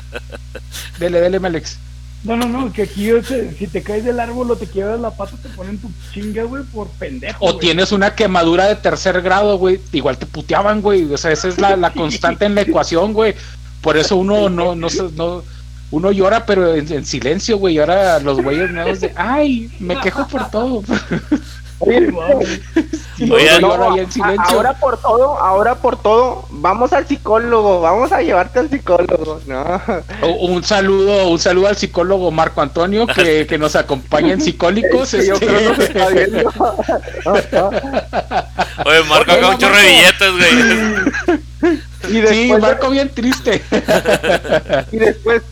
Dele, dele, Alex. No, no, no, que aquí sea, si te caes del árbol o te quiebras la pata, te ponen tu chinga, güey, por pendejo. O güey. tienes una quemadura de tercer grado, güey. Igual te puteaban, güey. O sea, esa es la, la constante en la ecuación, güey. Por eso uno no, no, se- no, uno llora, pero en, en silencio, güey. Y ahora los güeyes nuevos de, ay, me quejo por todo. No, ahora por todo, ahora por todo, vamos al psicólogo, vamos a llevarte al psicólogo, no. Un saludo, un saludo al psicólogo Marco Antonio que, que nos acompaña en Psicólicos. Que yo este. creo que está viendo. Oye, Marco acá un chorro de billetes, güey. Y Sí, Marco bien triste. y después,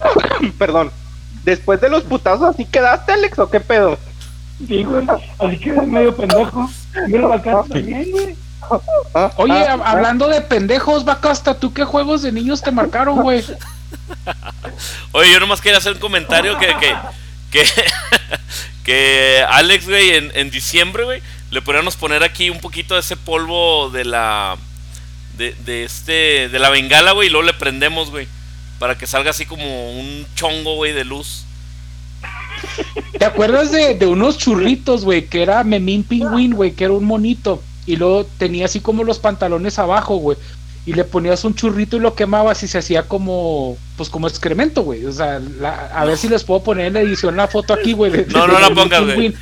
perdón, después de los putazos así quedaste, Alex, o qué pedo? Sí, güey. Así que es medio pendejo. Mira la cara también, güey. Oye, ah, hab- hablando de pendejos, Bacasta, ¿tú qué juegos de niños te marcaron, güey? Oye, yo nomás quería hacer un comentario que que que, que Alex, güey, en, en diciembre, güey, le podríamos poner aquí un poquito de ese polvo de la de, de este de la bengala, güey, y luego le prendemos, güey, para que salga así como un chongo, güey, de luz. ¿Te acuerdas de, de unos churritos, güey? Que era Memín Pingüín, güey, que era un monito. Y luego tenía así como los pantalones abajo, güey. Y le ponías un churrito y lo quemabas y se hacía como, pues como excremento, güey. O sea, la- a ver si les puedo poner en la edición la foto aquí, güey. de- No, de- no la pongas, güey.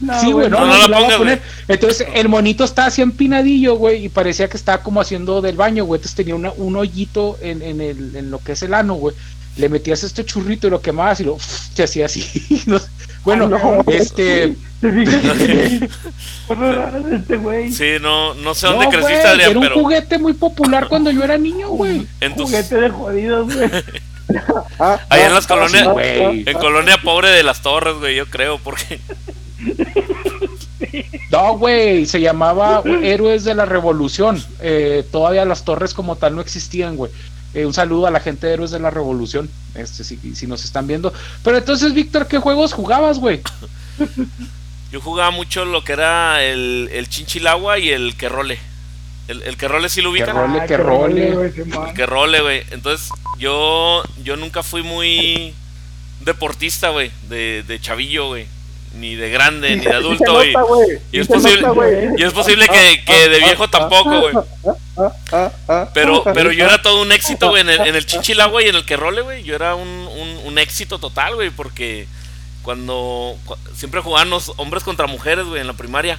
No, sí, güey, no, no, no, la la voy a pongas, poner. Entonces, el monito estaba así empinadillo, güey, y parecía que estaba como haciendo del baño, güey. Entonces tenía una, un hoyito en, en, el, en lo que es el ano, güey. Le metías este churrito y lo quemabas y lo se hacía así. No bueno, no. este. ¿Te fijas? Este güey. Sí, no no sé dónde no, creciste, güey, Adrián, era un pero juguete muy popular cuando yo era niño, güey. Juguete de jodidos, güey. ah, Ahí ah, en las ah, colonias- güey. ah, en colonia pobre de las Torres, güey, yo creo, porque No, güey, se llamaba Héroes de la Revolución. Eh, todavía las torres como tal no existían, güey. Eh, un saludo a la gente de Héroes de la Revolución, este, si, si nos están viendo. Pero entonces, Víctor, ¿qué juegos jugabas, güey? yo jugaba mucho lo que era el, el chinchilagua y el que role. El, el que role sí lo ubican. Que role, Ah, que role. El que role, güey. Entonces, yo yo nunca fui muy deportista, güey, de, de chavillo, güey. Ni de grande, ni de adulto, güey. nota, güey, Y es posible, nota, güey. y es posible que, que de viejo tampoco, güey. Pero, pero yo era todo un éxito, güey, en el, en el chinchilagua y en el que role, güey. Yo era un, un, un éxito total, güey, porque cuando cu- siempre jugaban los hombres contra mujeres, güey, en la primaria.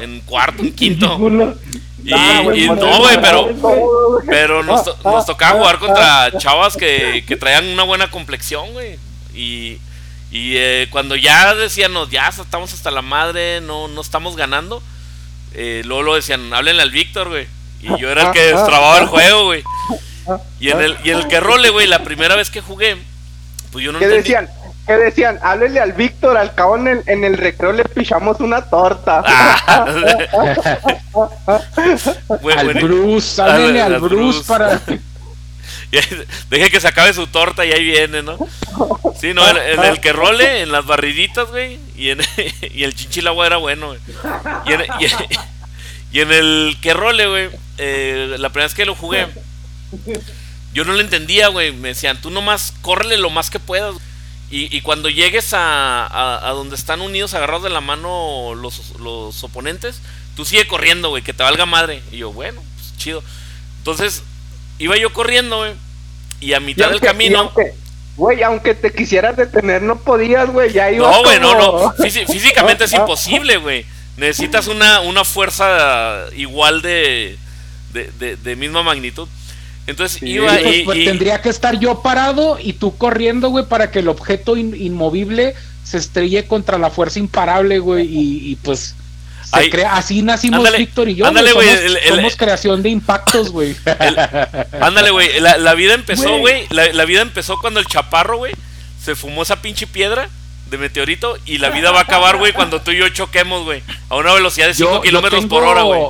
En cuarto, en quinto. Y, Ah, güey, y no, güey, pero, güey. pero nos, nos tocaba jugar contra chavas que, que traían una buena complexión, güey. Y, y eh, cuando ya decíamos, ya estamos hasta la madre, no, no estamos ganando, eh, luego lo decían, háblenle al Víctor, güey. Y yo era el que destrababa el juego, güey. Y en el, y en el que role, güey, la primera vez que jugué, pues yo no ¿Qué entendí. decían? ¿Qué decían? Háblele al Víctor, al cabo en el, en el recreo le pichamos una torta. Ah. Al Bruce, háblenle al, al Bruce, Bruce. para. Deje que se acabe su torta y ahí viene, ¿no? Sí, no, el, el- que role en las barriditas, güey. Y en y el chinchilagua era bueno, güey. Y en, y, en el que role, güey, eh, la primera vez que lo jugué, yo no lo entendía, güey. Me decían, tú nomás córrele lo más que puedas. Y, y cuando llegues a, a- a donde están unidos, agarrados de la mano los, los oponentes, tú sigue corriendo, güey, que te valga madre. Y yo, bueno, pues chido. Entonces, iba yo corriendo, güey. Y a mitad del aunque- camino. Güey, aunque te quisieras detener, no podías, güey. Ya ibas No, güey, no, como- no. Físi- físicamente es imposible, güey. Necesitas una, una fuerza igual de, de, de- de misma magnitud. Entonces iba Pues, y, pues, y- tendría que estar yo parado y tú corriendo, güey, para que el objeto in- inmovible se estrelle contra la fuerza imparable, güey, y, y, pues se crea, así nacimos ándale, Víctor y yo, ándale, güey, somos, el- el- somos creación de impactos, güey. Ándale, güey. La, la vida empezó, Güey. La, la vida empezó cuando el chaparro, güey, se fumó esa pinche piedra de meteorito. Y la vida va a acabar, güey, cuando tú y yo choquemos, güey. A una velocidad de 5 Yo- yo kilómetros tengo- por hora, güey.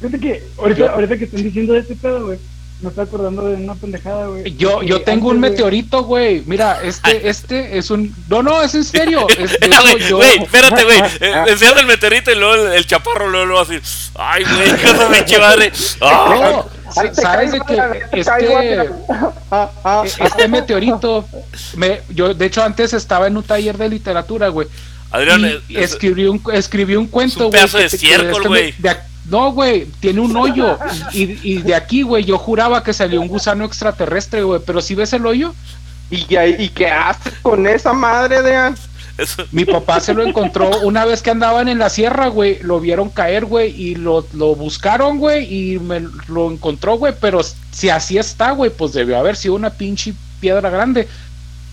Fíjate que ahorita, ahorita que están diciendo de este pedo, güey, me estoy acordando de una pendejada, güey. Yo, yo Que tengo un antes, güey, meteorito, güey. Mira, este, este es un. No, no, es en serio. Es, de hecho, Güey, yo- güey, espérate, güey. Eh, Enseñas el meteorito y luego el, el chaparro, luego, luego así. Ay, güey, qué cosa pinche madre. Ah, te sabes de que este. ah, ah, este meteorito, me, yo de hecho antes estaba en un taller de literatura, güey. Adrián, escribí un, escribí un cuento, un güey. pedazo que- de estiércol, este güey. me- de ac- No, güey, tiene un hoyo. Y, y de aquí, güey, yo juraba que salió un gusano extraterrestre, güey. Pero si ves el hoyo, ¿Y, ¿Y qué haces con esa madre, de mi papá se lo encontró una vez que andaban en la sierra, güey. Lo vieron caer, güey, y lo, lo buscaron, güey, y me lo encontró, güey. Pero si así está, güey, pues debió haber sido una pinche piedra grande.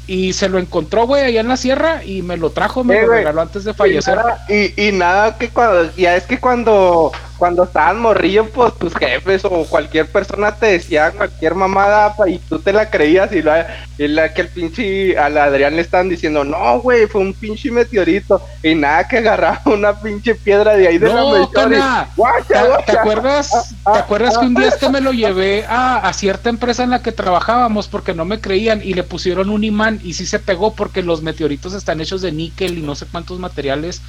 Y se lo encontró, güey, allá en la sierra y me lo trajo, me Eh, lo regaló antes de Y fallecer. nada, y, y nada que cuando, ya es que cuando cuando estaban morrillo, pues tus jefes o cualquier persona te decía cualquier mamada y tú te la creías y, la, y la que el pinche al Adrián le estaban diciendo, no, güey, fue un pinche meteorito y nada que agarraba una pinche piedra de ahí de la No, Melchor y- cana. guacha, ¿Te, te guacha. acuerdas? ¿Te acuerdas que un día este me lo llevé a, a cierta empresa en la que trabajábamos porque no me creían y le pusieron un imán y sí se pegó porque los meteoritos están hechos de níquel y no sé cuántos materiales.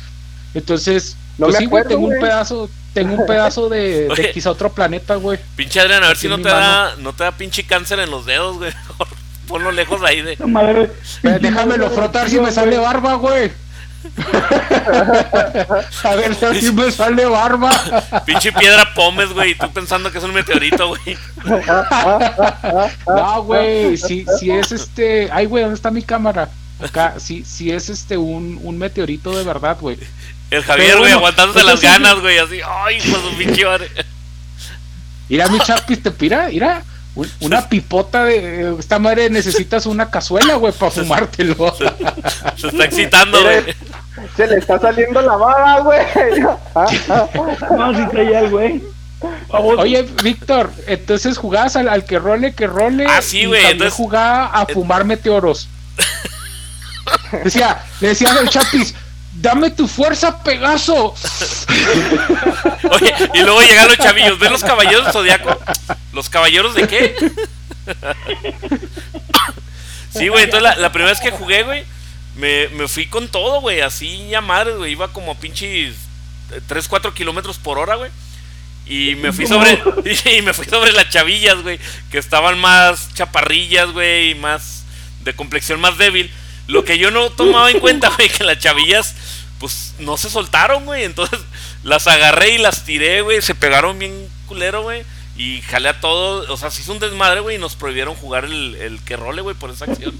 Entonces, No pues me sí, güey, acuerdo, tengo un güey. pedazo, tengo un pedazo de, de Oye. quizá otro planeta, güey. Pinche Adrián, a ver Aquí si no te da, no te da pinche cáncer en los dedos, güey. Ponlo lejos ahí de. Esa madre. Eh, Déjamelo frotar si me sale barba, güey. A ver si me sale barba. Pinche piedra pomes, güey. Y tú pensando que es un meteorito, güey. No, güey, si, si es este. Ay, güey, ¿dónde está mi cámara? Acá, si, si es este un, un meteorito de verdad, güey. El Javier, güey, bueno, aguantándose las entonces- ganas, güey. Así, ay, de su pinche madre. Mira, mi chapis, te pira, mira. un- Una pipota de. Esta madre necesitas una cazuela, güey, para fumártelo. Se está excitando, güey. Se le está saliendo la baba, güey. No, si traía el güey. Oye, Víctor, entonces jugabas al, al que role, que role. Ah, sí, güey, entonces- jugaba a fumar meteoros. Decía, le decía al Chapis, dame tu fuerza, Pegaso. Oye, y luego llegan los chavillos. ¿Ven los caballeros del zodiaco? ¿Los caballeros de qué? Sí, güey, entonces la, primera vez que jugué, güey, me, me fui con todo, güey, así a madres, güey. Iba como pinches 3, 4 kilómetros por hora, güey. Y me fui sobre. Y me fui sobre las chavillas, güey. Que estaban más chaparrillas, güey. Y más. De complexión más débil. Lo que yo no tomaba en cuenta, güey, que las chavillas. Pues no se soltaron, güey. Entonces las agarré y las tiré, güey. Se pegaron bien culero, güey. Y jalé a todo. O sea, se hizo un desmadre, güey. Y nos prohibieron jugar el, el que role, güey, por esa acción.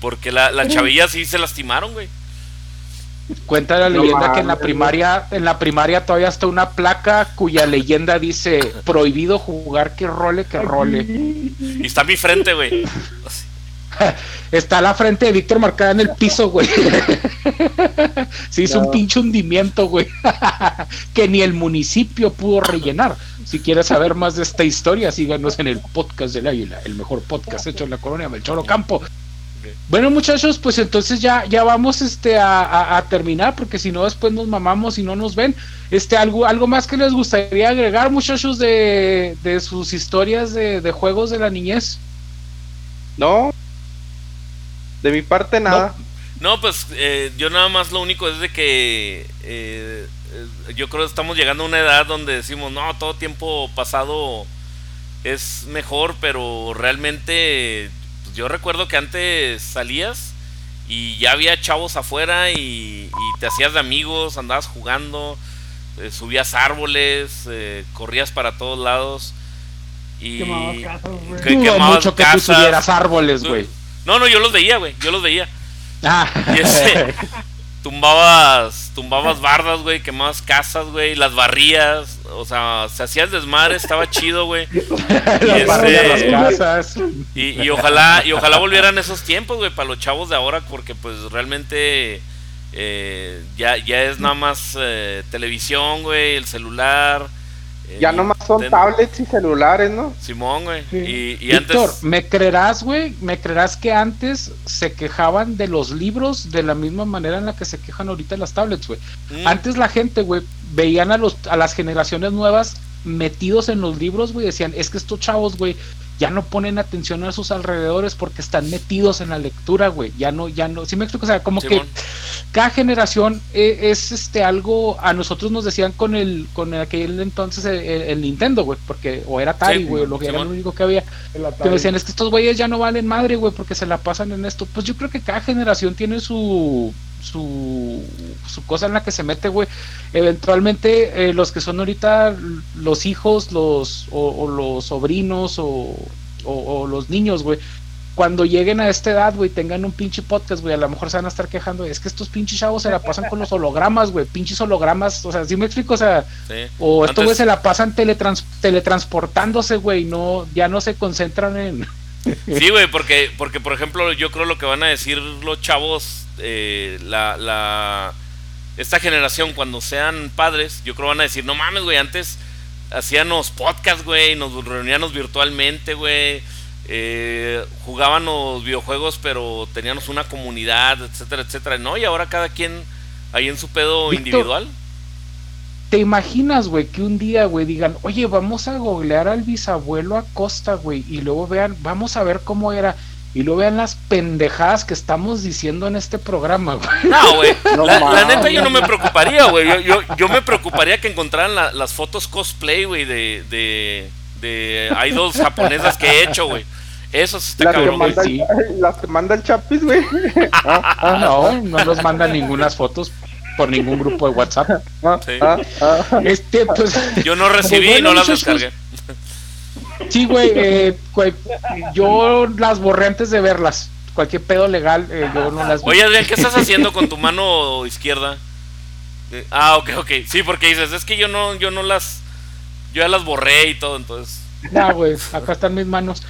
Porque la- las chavillas sí se lastimaron, güey. Cuenta la No leyenda que en la primaria, en la primaria todavía está una placa cuya leyenda dice prohibido jugar que role, que role. Y está a mi frente, güey. Está la frente de Víctor marcada en el piso, güey. Se hizo un pinche hundimiento, güey. que ni el municipio pudo rellenar. Si quieres saber más de esta historia, síganos en el podcast del Águila, el mejor podcast hecho en la colonia Melchor Campo. Bueno, muchachos, pues entonces ya, ya vamos este a, a- a terminar, porque si no después nos mamamos y no nos ven. Este, algo, algo más que les gustaría agregar, muchachos, de, de sus historias de, de juegos de la niñez. No. De mi parte, nada. No, pues eh, yo nada más lo único es de que eh, yo creo que estamos llegando a una edad donde decimos, no, todo tiempo pasado es mejor, pero realmente pues, yo recuerdo que antes salías y ya había chavos afuera y, y te hacías de amigos, andabas jugando, eh, subías árboles, eh, corrías para todos lados. Y Quemabas casas, güey. que quemabas mucho que tú casas. subieras árboles, güey. No, no, yo los veía, güey, yo los veía. Ah. Y ese, tumbabas, tumbabas bardas, güey, quemabas casas, güey, las barrías, o sea, se hacía el desmadre, estaba chido, güey. Las este- las casas. Y, y ojalá, y ojalá volvieran esos tiempos, güey, para los chavos de ahora, porque pues realmente eh, ya, ya es nada más eh, televisión, güey, el celular. Eh, Ya nomás son ten- tablets y celulares, ¿no? Simón, güey. Sí. Y, y Víctor, antes. ¿me creerás, güey? ¿Me creerás que antes se quejaban de los libros de la misma manera en la que se quejan ahorita las tablets, güey? Mm, Antes la gente, güey, veían a, los, a las generaciones nuevas metidos en los libros, güey, decían, es que estos chavos, güey, ya no ponen atención a sus alrededores porque están metidos en la lectura, güey, ya no, ya no, ¿sí me explico? O sea, como Simón. que cada generación eh, es este algo, a nosotros nos decían con el, con aquel entonces el, el- el Nintendo, güey, porque, o era Atari, Sí, güey, lo que era lo único que había, que decían, es que estos güeyes ya no valen madre, güey, porque se la pasan en esto. Pues yo creo que cada generación tiene su su, su cosa en la que se mete, güey. Eventualmente, eh, los que son ahorita los hijos, los o, o los sobrinos o, o- o los niños, güey. Cuando lleguen a esta edad, güey, tengan un pinche podcast, güey, a lo mejor se van a estar quejando. Es que estos pinches chavos se la pasan con los hologramas, güey, pinches hologramas. O sea, ¿sí me explico? O sea, sí. o estos güeyes se la pasan teletrans- teletransportándose, güey, no, ya no se concentran en... Sí, güey, porque, porque por ejemplo, yo creo lo que van a decir los chavos, eh, la, la, esta generación, cuando sean padres, yo creo van a decir, no mames, güey, antes hacíamos podcast, güey, nos reuníamos virtualmente, güey. Eh, jugábamos videojuegos, pero teníamos una comunidad, etcétera, etcétera, ¿no? Y ahora cada quien ahí en su pedo individual. ¿Te imaginas, güey, que un día, güey, digan, oye, vamos a googlear al bisabuelo Acosta, güey, y luego vean, vamos a ver cómo era, y luego vean las pendejadas que estamos diciendo en este programa, güey. No, güey, la, neta yo no me preocuparía, güey, yo, yo, yo, me preocuparía que encontraran las fotos cosplay, güey, de, de, de idols japonesas que he hecho, güey. Eso sí está cabrón, güey. Sí. Las que manda el Chapis, güey. no, no nos mandan ninguna fotos por ningún grupo de WhatsApp. Sí. Ah, ah. Este, pues, yo no recibí y no las descargué. Sí, güey, eh, yo las borré antes de verlas. Cualquier pedo legal, eh, yo no las vi. Oye, Adrián, ¿qué estás haciendo con tu mano izquierda? Eh, ah, ok, ok. Sí, porque dices, es que yo no, yo no las, yo ya las borré y todo, entonces. Ya, güey, acá están mis manos.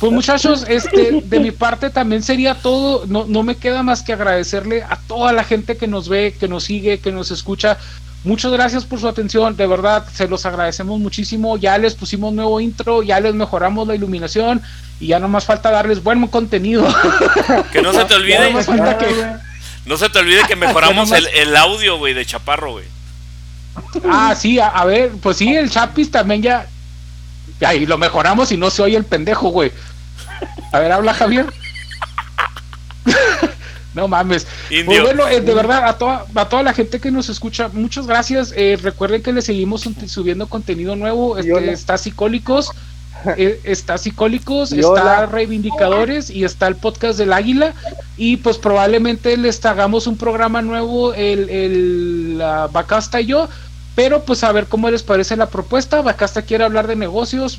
Pues muchachos, este, de mi parte también sería todo. No, no me queda más que agradecerle a toda la gente que nos ve, que nos sigue, que nos escucha. Muchas gracias por su atención, de verdad, se los agradecemos muchísimo. Ya les pusimos nuevo intro, ya les mejoramos la iluminación y ya no más falta darles buen contenido. Que no se te olvide. no se te olvide que mejoramos el, el audio, güey, de Chaparro, güey. Ah, sí, a, a, ver, pues sí, el Chapis también ya, y lo mejoramos y no se oye el pendejo, güey. A ver, habla Javier. no mames. Pues bueno, eh, de verdad, a toda, a toda la gente que nos escucha, muchas gracias. Eh, recuerden que le seguimos subiendo contenido nuevo. Este, está Psicólicos. Eh, está Psicólicos, está Reivindicadores y está el podcast del Águila. Y pues probablemente les hagamos un programa nuevo, el, el Bacasta y yo pero pues a ver cómo les parece la propuesta. Bacasta quiere hablar de negocios.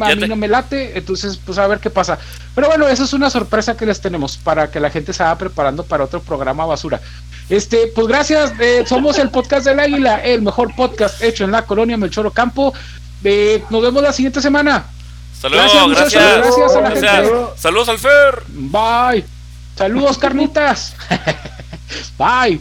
A mí no me late, entonces pues a ver qué pasa. Pero bueno, eso es una sorpresa que les tenemos para que la gente se vaya preparando para otro programa basura. Este, pues gracias, eh, somos el podcast del Águila, el mejor podcast hecho en la colonia Melchoro Campo. Eh, nos vemos la siguiente semana. Saludos, gracias, gracias, a la gente. Saludos al Fer. Bye. Saludos, carnitas. Bye.